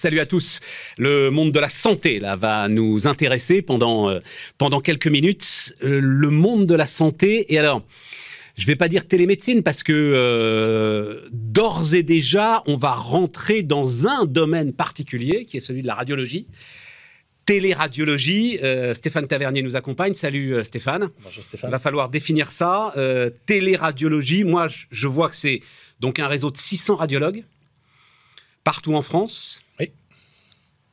Salut à tous. Le monde de la santé là va nous intéresser pendant euh, pendant quelques minutes. Euh, le monde de la santé et alors je vais pas dire télémédecine parce que euh, d'ores et déjà on va rentrer dans un domaine particulier qui est celui de la radiologie. Téléradiologie, Stéphane Tavernier nous accompagne. Salut Stéphane. Bonjour Stéphane. Il va falloir définir ça. Téléradiologie, moi je, je vois que c'est donc un réseau de 600 radiologues partout en France.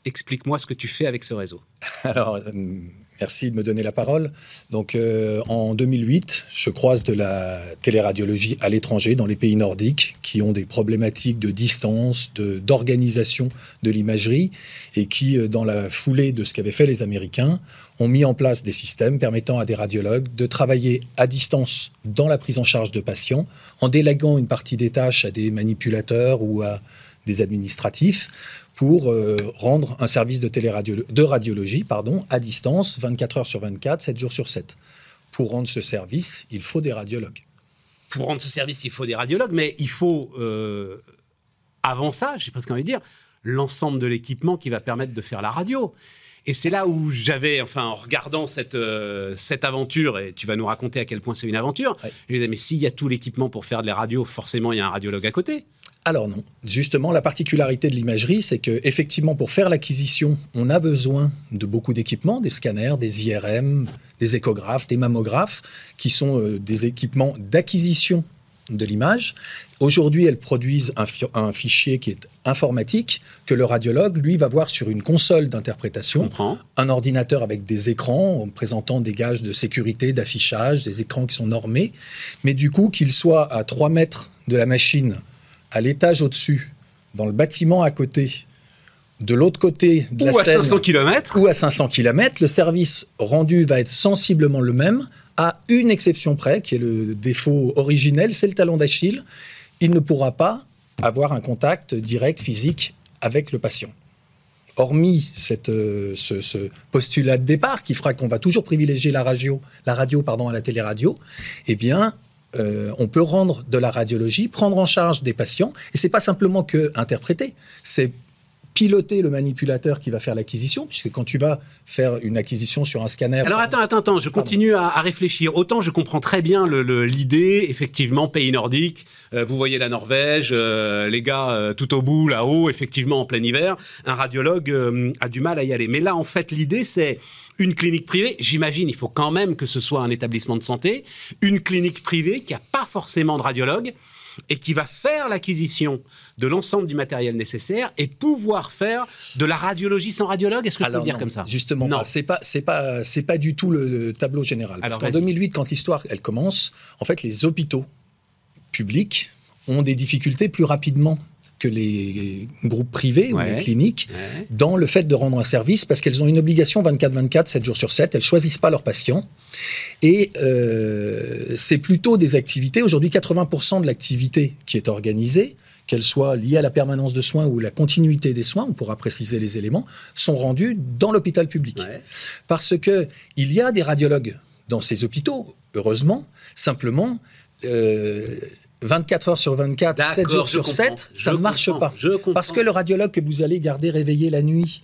Explique-moi ce que tu fais avec ce réseau. Alors, euh, merci de me donner la parole. Donc, euh, en 2008, je croise de la téléradiologie à l'étranger, dans les pays nordiques, qui ont des problématiques de distance, de- d'organisation de, l'imagerie, et qui, euh, dans la foulée de ce qu'avaient fait les Américains, ont mis en place des systèmes permettant à des radiologues de travailler à distance dans la prise en charge de patients, en déléguant une partie des tâches à des manipulateurs ou à des administratifs pour euh, rendre un service de, téléradio- de radiologie pardon, à distance, 24 heures sur 24, 7 jours sur 7. Pour rendre ce service, il faut des radiologues. Pour rendre ce service, il faut des radiologues, mais il faut, euh, avant ça, j'ai presque envie de dire, l'ensemble de l'équipement qui va permettre de faire la radio. Et c'est là où j'avais, enfin, en regardant cette, euh, cette aventure, et tu vas nous raconter à quel point c'est une aventure, Ouais. je me disais, mais s'il y a tout l'équipement pour faire de la radio, forcément, il y a un radiologue à côté. Alors non, justement, la particularité de l'imagerie, c'est que effectivement, pour faire l'acquisition, on a besoin de beaucoup d'équipements, des scanners, des IRM, des échographes, des mammographes, qui sont euh, des équipements d'acquisition de l'image. Aujourd'hui, elles produisent un, fi- un fichier qui est informatique que le radiologue, lui, va voir sur une console d'interprétation. un ordinateur avec des écrans en présentant des gages de sécurité, d'affichage, des écrans qui sont normés, mais du coup qu'il soit à 3 mètres de la machine, à l'étage au-dessus, dans le bâtiment à côté, de l'autre côté de la Ou à scène, 500 km. ou à 500 km, le service rendu va être sensiblement le même, à une exception près, qui est le défaut originel, c'est le talon d'Achille. Il ne pourra pas avoir un contact direct physique avec le patient. Hormis cette, euh, ce, ce postulat de départ qui fera qu'on va toujours privilégier la radio, la radio pardon, à la téléradio, eh bien, euh, on peut rendre de la radiologie, prendre en charge des patients, et c'est pas simplement que interpréter, c'est piloter le manipulateur qui va faire l'acquisition, puisque quand tu vas faire une acquisition sur un scanner... Alors attends, attends, attends, je continue à, réfléchir. Autant je comprends très bien l'idée, effectivement, pays nordique, euh, vous voyez la Norvège, euh, les gars tout au bout, là-haut, effectivement, en plein hiver, un radiologue a du mal à y aller. Mais là, en fait, l'idée, c'est une clinique privée, j'imagine, il faut quand même que ce soit un établissement de santé, une clinique privée qui n'a pas forcément de radiologue et qui va faire l'acquisition de l'ensemble du matériel nécessaire et pouvoir faire de la radiologie sans radiologue. Est-ce que je peux le Alors dire non, comme ça? Justement, Non. c'est pas c'est pas c'est pas du tout le tableau général. Alors, Parce qu'en vas-y. 2008, quand l'histoire elle commence, en fait, les hôpitaux publics ont des difficultés plus rapidement que les groupes privés ou les cliniques Ouais. dans le fait de rendre un service parce qu'elles ont une obligation 24-24, 7 jours sur 7. Elles choisissent pas leurs patients. Et euh, c'est plutôt des activités. Aujourd'hui, 80% de l'activité qui est organisée, qu'elle soit liée à la permanence de soins ou la continuité des soins, on pourra préciser les éléments, sont rendues dans l'hôpital public. Ouais. Parce que il y a des radiologues dans ces hôpitaux, heureusement. Simplement, euh, 24 heures sur 24, 7 D'accord, jours sur comprends. 7, ça ne marche pas. je comprends. Parce que le radiologue que vous allez garder réveillé la nuit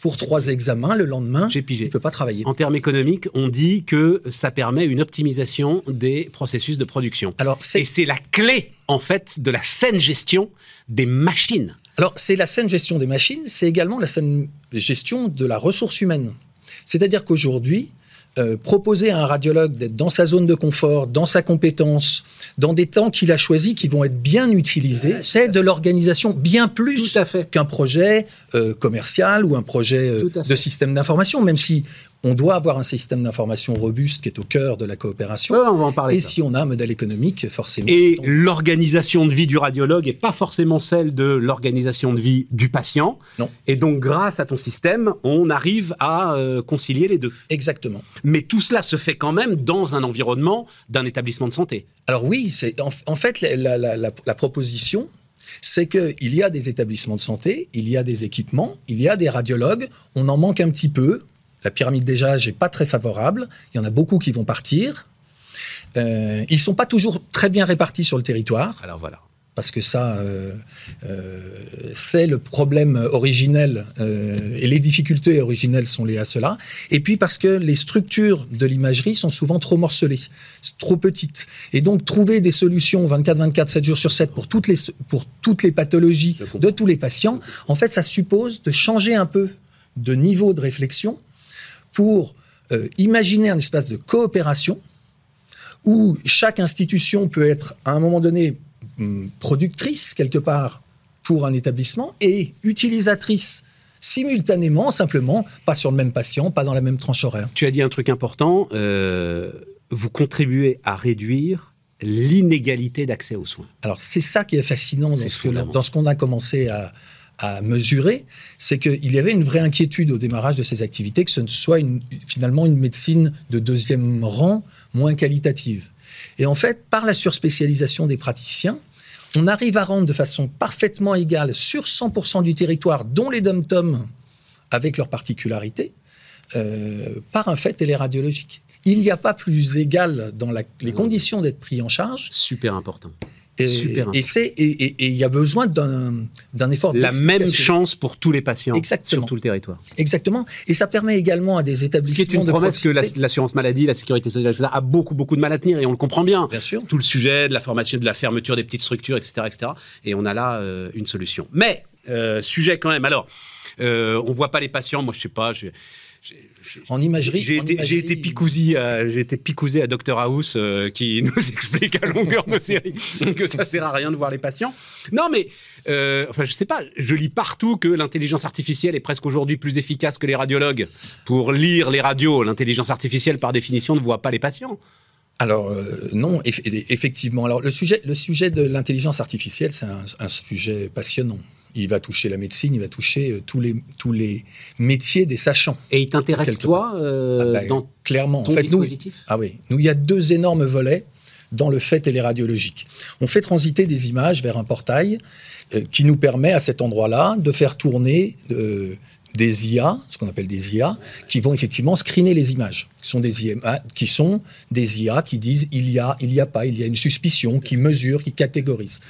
pour trois examens, le lendemain, J'ai pigé. il ne peut pas travailler. En termes économiques, on dit que ça permet une optimisation des processus de production. Alors, c'est Et c'est la clé, en fait, de la saine gestion des machines. Alors, c'est la saine gestion des machines, c'est également la saine gestion de la ressource humaine. C'est-à-dire qu'aujourd'hui, euh, proposer à un radiologue d'être dans sa zone de confort, dans sa compétence, dans des temps qu'il a choisis qui vont être bien utilisés, Ouais, c'est de l'organisation bien plus qu'un projet euh, commercial ou un projet euh, de système d'information, même si on doit avoir un système d'information robuste qui est au cœur de la coopération. Ouais, on va en parler. Et ça. si on a un modèle économique, forcément. Et l'organisation de vie du radiologue n'est pas forcément celle de l'organisation de vie du patient. Non. Et donc, grâce à ton système, on arrive à euh, concilier les deux. Exactement. Mais tout cela se fait quand même dans un environnement d'un établissement de santé. Alors oui, c'est en, en fait la, la- la- la- la proposition, c'est qu'il y a des établissements de santé, il y a des équipements, il y a des radiologues, on en manque un petit peu. La pyramide des âges n'est pas très favorable, il y en a beaucoup qui vont partir. Euh, ils sont pas toujours très bien répartis sur le territoire. Alors voilà. parce que ça, euh, euh, c'est le problème originel, et les difficultés originelles sont liées à cela. Et puis parce que les structures de l'imagerie sont souvent trop morcelées, trop petites. Et donc, trouver des solutions 24-24, 7 jours sur 7 pour toutes les, pour toutes les pathologies de tous les patients, en fait, ça suppose de changer un peu de niveau de réflexion pour imaginer un espace de coopération où chaque institution peut être à un moment donné Hum, productrice quelque part pour un établissement et utilisatrice simultanément, simplement, pas sur le même patient, pas dans la même tranche horaire. Tu as dit un truc important, euh, vous contribuez à réduire l'inégalité d'accès aux soins. Alors c'est ça qui est fascinant dans, ce, qu'on a commencé à, mesurer, c'est qu'il y avait une vraie inquiétude au démarrage de ces activités, que ce ne soit finalement une médecine de deuxième rang moins qualitative. Et en fait, par la surspécialisation des praticiens, on arrive à rendre de façon parfaitement égale sur 100% du territoire, dont les dom-toms avec leurs particularités, euh, par un fait téléradiologique. Il n'y a pas plus égal dans les conditions d'être pris en charge. Super important. Et il y a besoin d'un effort. La même chance pour tous les patients sur tout le territoire. Exactement. Et ça permet également à des établissements. Ce qui est une promesse que l'assurance maladie, la sécurité sociale, etc., a beaucoup, beaucoup de mal à tenir et on le comprend bien. Bien sûr. Tout le sujet de la formation, de la fermeture des petites structures, etc. etc. et on a là euh, une solution. Mais, euh, sujet quand même. Alors, euh, on ne voit pas les patients. Moi, je ne sais pas. Je, en imagerie. J'ai été, j'ai été picousé à, j'ai été picousé à Dr House euh, qui nous explique à longueur de série que ça sert à rien de voir les patients. Non, mais euh, enfin, je sais pas. Je lis partout que l'intelligence artificielle est presque aujourd'hui plus efficace que les radiologues pour lire les radios. L'intelligence artificielle, par définition, ne voit pas les patients. Alors euh, non, effectivement. Alors le sujet, le sujet de l'intelligence artificielle, c'est un, sujet passionnant il va toucher la médecine, il va toucher euh, tous, les, tous les métiers des sachants. Et il t'intéresse toi euh, ah bah, dans clairement. en fait, dispositif? nous, Ah oui, nous il y a deux énormes volets dans le fait téléradiologique. On fait transiter des images vers un portail euh, qui nous permet à cet endroit-là de faire tourner des IA, ce qu'on appelle des IA, qui vont effectivement screener les images, qui sont des IA qui, sont des IA qui disent il y a, il y a pas, il y a une suspicion, qui mesure, qui catégorise.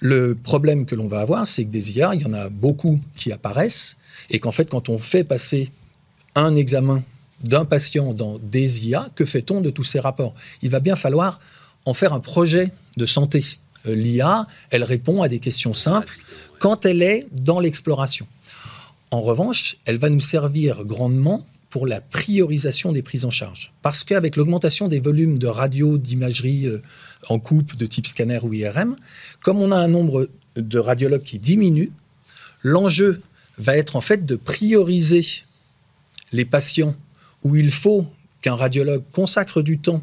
Le problème que l'on va avoir, c'est que des IA, il y en a beaucoup qui apparaissent, et qu'en fait, quand on fait passer un examen d'un patient dans des IA, que fait-on de tous ces rapports? Il va bien falloir en faire un projet de santé. Euh, L'IA, elle répond à des questions simples quand elle est dans l'exploration. En revanche, elle va nous servir grandement pour la priorisation des prises en charge. Parce qu'avec l'augmentation des volumes de radio, d'imagerie euh, en coupe de type scanner ou IRM, comme on a un nombre de radiologues qui diminue, l'enjeu va être en fait de prioriser les patients où il faut qu'un radiologue consacre du temps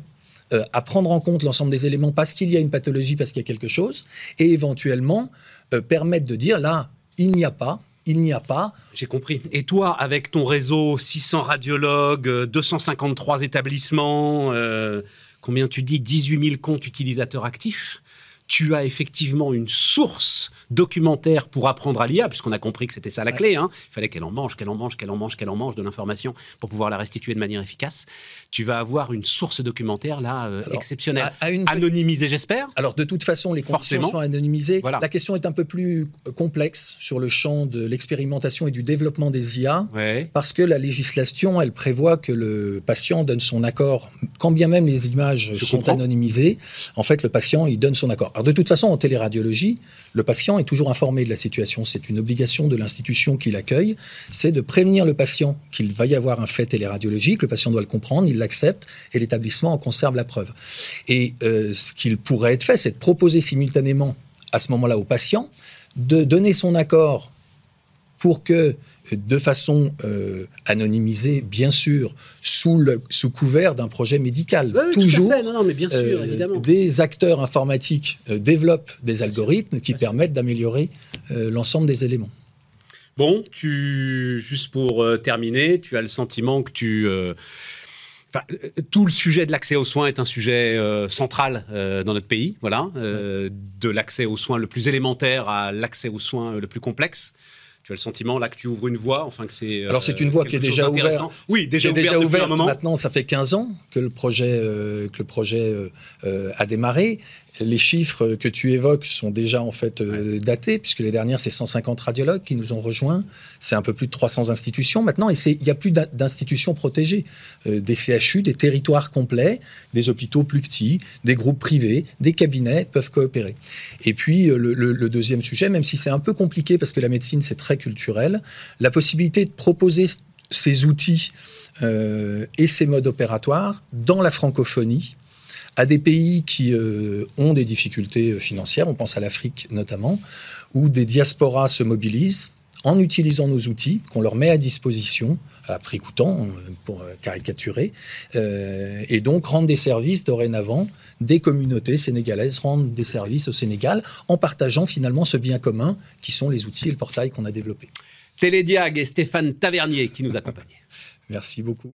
euh, à prendre en compte l'ensemble des éléments parce qu'il y a une pathologie, parce qu'il y a quelque chose, et éventuellement euh, permettre de dire là, il n'y a pas, il n'y a pas. J'ai compris. Et toi, avec ton réseau, 600 radiologues, 253 établissements, euh, combien tu dis? 18 000 comptes utilisateurs actifs? Tu as effectivement une source documentaire pour apprendre à l'IA, puisqu'on a compris que c'était ça la clé. Hein. Il fallait qu'elle en mange, qu'elle en mange, qu'elle en mange, qu'elle en mange de l'information pour pouvoir la restituer de manière efficace. Tu vas avoir une source documentaire là euh, exceptionnelle, anonymisée, j'espère. Alors de toute façon, les conditions sont anonymisées. La question est un peu plus euh, complexe sur le champ de l'expérimentation et du développement des IA, parce que la législation, elle prévoit que le patient donne son accord, quand bien même les images sont anonymisées. En fait, le patient, il donne son accord. Alors de toute façon, en téléradiologie, le patient est toujours informé de la situation. C'est une obligation de l'institution qui l'accueille. C'est de prévenir le patient qu'il va y avoir un fait téléradiologique. Le patient doit le comprendre, il l'accepte et l'établissement en conserve la preuve. Et euh, ce qu'il pourrait être fait, c'est de proposer simultanément à ce moment-là au patient de donner son accord pour que de façon euh, anonymisée, bien sûr, sous, le, sous couvert d'un projet médical. Toujours, mais bien sûr, euh, des acteurs informatiques euh, développent des algorithmes qui permettent d'améliorer l'ensemble des éléments. Bon, tu, juste pour terminer, tu as le sentiment que tu... tout le sujet de l'accès aux soins est un sujet central dans notre pays, voilà, de l'accès aux soins le plus élémentaire à l'accès aux soins le plus complexe tu as le sentiment là que tu ouvres une voie, enfin que c'est. Alors c'est une voie qui est déjà ouverte. Oui, déjà, ouverte, déjà. Maintenant, ça fait 15 ans que le projet, que le projet a démarré les chiffres que tu évoques sont déjà en fait euh, datés, puisque les dernières, c'est 150 radiologues qui nous ont rejoints. C'est un peu plus de 300 institutions maintenant, et il n'y a plus d'institutions protégées. Euh, des CHU, des territoires complets, des hôpitaux plus petits, des groupes privés, des cabinets peuvent coopérer. Et puis, euh, le, deuxième sujet, même si c'est un peu compliqué parce que la médecine, c'est très culturel, la possibilité de proposer ces outils et ces modes opératoires dans la francophonie, à des pays qui euh, ont des difficultés euh, financières, on pense à l'Afrique notamment, où des diasporas se mobilisent en utilisant nos outils qu'on leur met à disposition à prix coûtant, euh, pour caricaturer, et donc rendre des services dorénavant. Des communautés sénégalaises rendent des services au Sénégal en partageant finalement ce bien commun qui sont les outils et le portail qu'on a développé. Télédiag et Stéphane Tavernier qui nous accompagnent. Merci beaucoup.